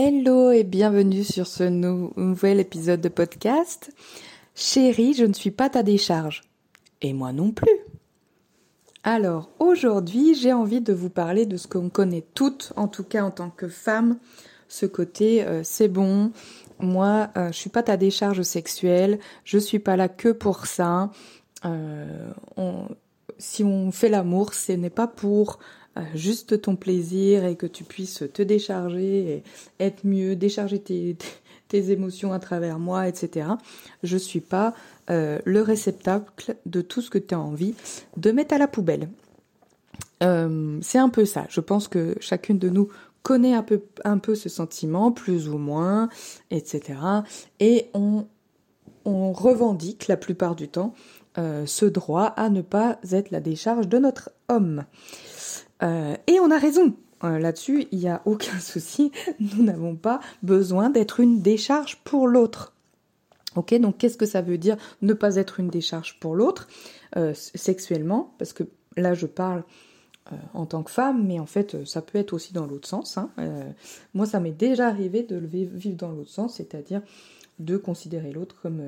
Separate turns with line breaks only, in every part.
Hello et bienvenue sur ce nouvel épisode de podcast. Chérie, je ne suis pas ta décharge. Et moi non plus. Alors aujourd'hui, j'ai envie de vous parler de ce qu'on connaît toutes, en tout cas en tant que femme, ce côté euh, c'est bon, moi euh, je suis pas ta décharge sexuelle, je suis pas là que pour ça. Euh, si on fait l'amour, ce n'est pas pour juste ton plaisir et que tu puisses te décharger et être mieux, décharger tes, émotions à travers moi, etc. Je suis pas euh, le réceptacle de tout ce que tu as envie de mettre à la poubelle. Euh, c'est un peu ça. Je pense que chacune de nous connaît un peu, ce sentiment, plus ou moins, etc. Et on revendique la plupart du temps euh, ce droit à ne pas être la décharge de notre homme. Euh, et on a raison. Euh, là-dessus, il n'y a aucun souci. Nous n'avons pas besoin d'être une décharge pour l'autre. Ok, donc qu'est-ce que ça veut dire ne pas être une décharge pour l'autre? Sexuellement Parce que là, je parle en tant que femme, mais en fait, ça peut être aussi dans l'autre sens. Hein. moi, ça m'est déjà arrivé de vivre dans l'autre sens, c'est-à-dire de considérer l'autre comme,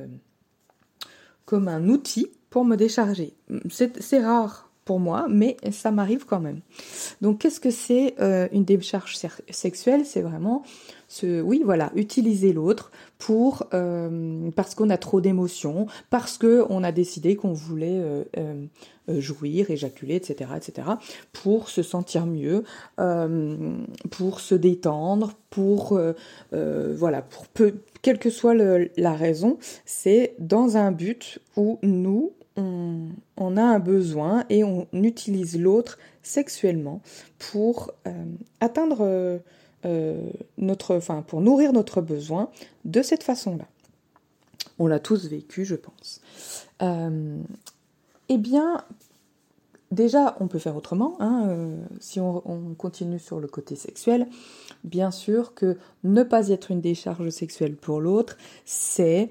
comme un outil pour me décharger. C'est rare pour moi, mais ça m'arrive quand même. Donc qu'est-ce que c'est euh, une décharge sexuelle? C'est vraiment oui, voilà, utiliser l'autre pour euh, parce qu'on a trop d'émotions, parce que on a décidé qu'on voulait euh, jouir, éjaculer, etc., etc., pour se sentir mieux, pour se détendre, pour voilà, pour peu, quelle que soit la raison, c'est dans un but où nous on, a un besoin et on utilise l'autre sexuellement pour euh, atteindre euh, notre, enfin pour nourrir notre besoin de cette façon-là. On l'a tous vécu, je pense. Euh, eh bien, déjà, on peut faire autrement. Hein, si on, continue sur le côté sexuel, bien sûr que ne pas être une décharge sexuelle pour l'autre, c'est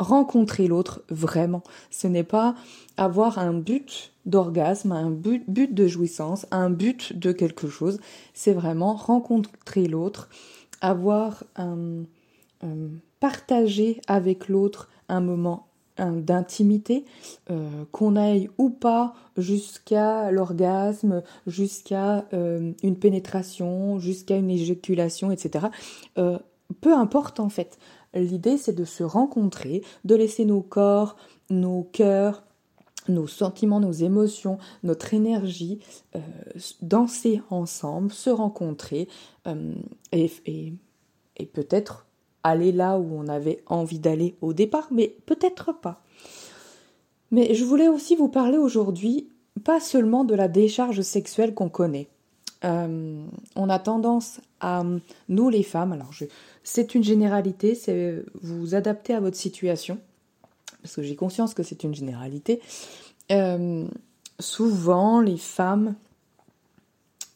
rencontrer l'autre vraiment. Ce n'est pas avoir un but d'orgasme, un but, de jouissance, un but de quelque chose. C'est vraiment rencontrer l'autre, avoir un, partager avec l'autre un moment d'intimité, euh, qu'on aille ou pas jusqu'à l'orgasme, jusqu'à euh, une pénétration, jusqu'à une éjaculation, etc. Euh, peu importe en fait. L'idée, c'est de se rencontrer, de laisser nos corps, nos cœurs, nos sentiments, nos émotions, notre énergie euh, danser ensemble, se rencontrer euh, et, et peut-être aller là où on avait envie d'aller au départ, mais peut-être pas. Mais je voulais aussi vous parler aujourd'hui pas seulement de la décharge sexuelle qu'on connaît. Euh, on a tendance à, nous les femmes, alors c'est une généralité, c'est vous adapter à votre situation, parce que j'ai conscience que c'est une généralité. Euh, souvent, les femmes,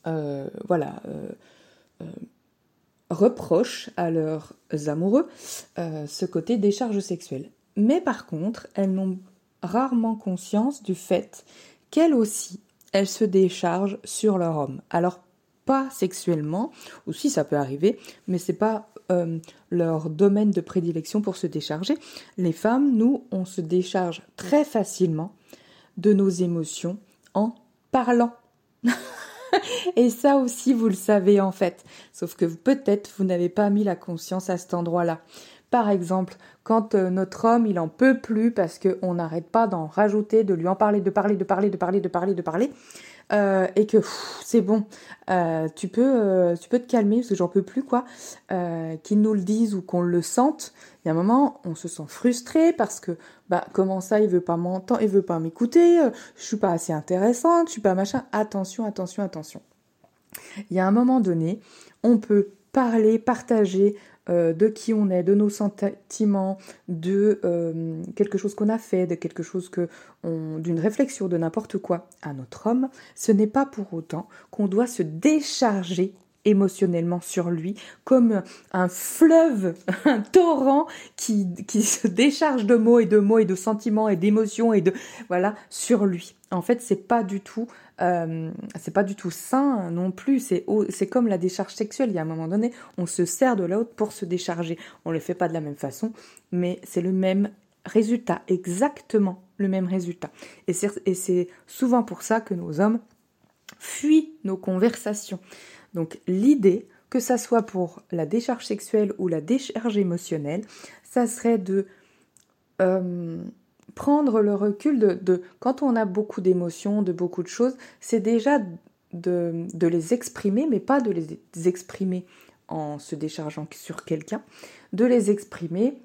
euh, voilà, reprochent à leurs amoureux ce côté décharge sexuelle. Mais par contre, elles n'ont rarement conscience du fait qu'elles aussi elles se déchargent sur leur homme. Alors pas sexuellement, ou si ça peut arriver, mais c'est pas euh, leur domaine de prédilection pour se décharger. Les femmes, nous, on se décharge très facilement de nos émotions en parlant. Et ça aussi, vous le savez en fait. Sauf que peut-être vous n'avez pas mis la conscience à cet endroit-là. Par exemple, quand euh, notre homme il en peut plus parce qu'on n'arrête pas d'en rajouter, de lui en parler, de parler, de parler, de parler, de parler, de parler, euh, et que c'est bon, euh, tu peux, tu peux te calmer parce que j'en peux plus quoi, qu'ils nous le disent ou qu'on le sente. Il y a un moment, on se sent frustré parce que bah comment ça, il veut pas m'entendre, il veut pas m'écouter, je suis pas assez intéressante, je suis pas machin. Attention, attention, attention. Il y a un moment donné, on peut parler, partager, euh, de qui on est, de nos sentiments, de euh, quelque chose qu'on a fait, de quelque chose que d'une réflexion, de n'importe quoi à notre homme, ce n'est pas pour autant qu'on doit se décharger émotionnellement sur lui, comme un fleuve, un torrent qui, qui se décharge de mots et de mots et de sentiments et d'émotions et de voilà sur lui. En fait, c'est pas du tout euh, c'est pas du tout sain non plus. C'est c'est comme la décharge sexuelle. Il y a un moment donné, on se sert de l'autre pour se décharger. On le fait pas de la même façon, mais c'est le même résultat, exactement le même résultat. Et c'est souvent pour ça que nos hommes fuient nos conversations. Donc l'idée, que ça soit pour la décharge sexuelle ou la décharge émotionnelle, ça serait de euh, prendre le recul de, quand on a beaucoup d'émotions, de beaucoup de choses, c'est déjà de, de, les exprimer, mais pas de les exprimer en se déchargeant sur quelqu'un, de les exprimer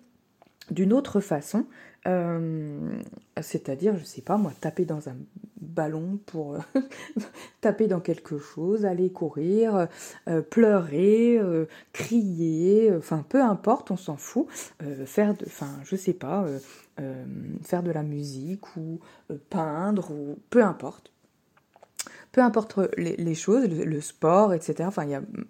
d'une autre façon, euh, c'est-à-dire, je sais pas moi, taper dans un ballon pour euh, taper dans quelque chose, aller courir, euh, pleurer, crier, enfin peu importe, on s'en fout, faire de, enfin je sais pas, faire de la musique ou peindre ou peu importe. Peu importe les, choses, le, sport, etc. Enfin,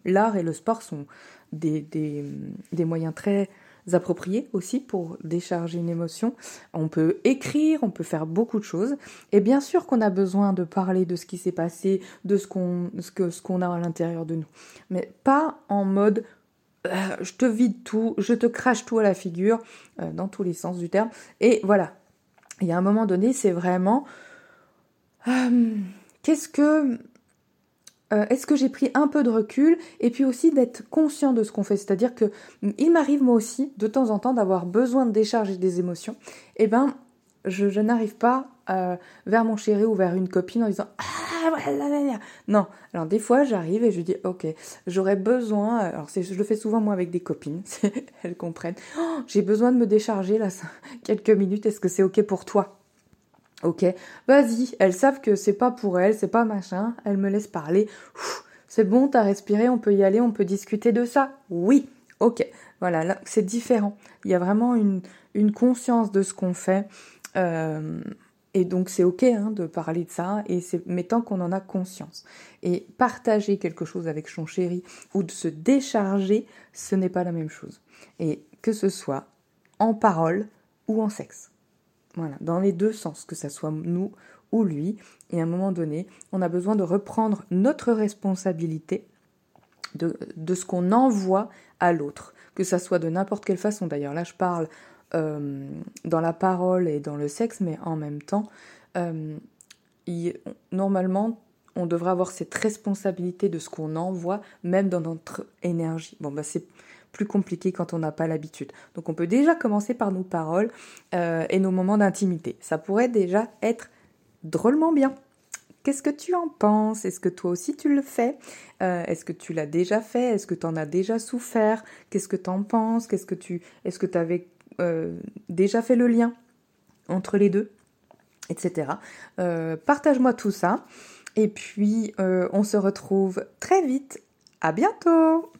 l'art et le sport sont des, des moyens très appropriés aussi pour décharger une émotion. On peut écrire, on peut faire beaucoup de choses. Et bien sûr qu'on a besoin de parler de ce qui s'est passé, de ce qu'on a à l'intérieur de nous. Mais pas en mode euh, je te vide tout, je te crache tout à la figure, euh, dans tous les sens du terme. Et voilà. Il y a un moment donné, c'est vraiment euh, qu'est-ce que euh, est-ce que j'ai pris un peu de recul et puis aussi d'être conscient de ce qu'on fait? C'est-à-dire que mm, il m'arrive moi aussi de temps en temps d'avoir besoin de décharger des émotions. Et eh ben je, n'arrive pas euh, vers mon chéri ou vers une copine en disant ah voilà non. Alors des fois j'arrive et je dis ok j'aurais besoin alors je le fais souvent moi avec des copines elles comprennent. Oh, j'ai besoin de me décharger là quelques minutes est-ce que c'est ok pour toi? Ok, vas-y, elles savent que c'est pas pour elles, c'est pas machin, elles me laissent parler. C'est bon, t'as respiré, on peut y aller, on peut discuter de ça. Oui, ok. Voilà, là, c'est différent. Il y a vraiment une, conscience de ce qu'on fait. Euh, et donc c'est ok hein, de parler de ça, et c'est mais tant qu'on en a conscience. Et partager quelque chose avec son chéri ou de se décharger, ce n'est pas la même chose. Et que ce soit en parole ou en sexe. Dans les deux sens, que ce soit nous ou lui. Et à un moment donné, on a besoin de reprendre notre responsabilité de, de ce qu'on envoie à l'autre, que ça soit de n'importe quelle façon. D'ailleurs, là, je parle euh, dans la parole et dans le sexe, mais en même temps, euh, normalement, on devrait avoir cette responsabilité de ce qu'on envoie, même dans notre énergie. Bon, bah, c'est plus compliqué quand on n'a pas l'habitude. Donc on peut déjà commencer par nos paroles euh, et nos moments d'intimité. Ça pourrait déjà être drôlement bien. Qu'est-ce que tu en penses? Est-ce que toi aussi tu le fais? Euh, Est-ce que tu l'as déjà fait? Est-ce que tu en as déjà souffert? Qu'est-ce que tu en penses? Qu'est-ce que tu Est-ce que tu avais euh, déjà fait le lien entre les deux? Etc. Partage-moi tout ça. Et puis on se retrouve très vite. À bientôt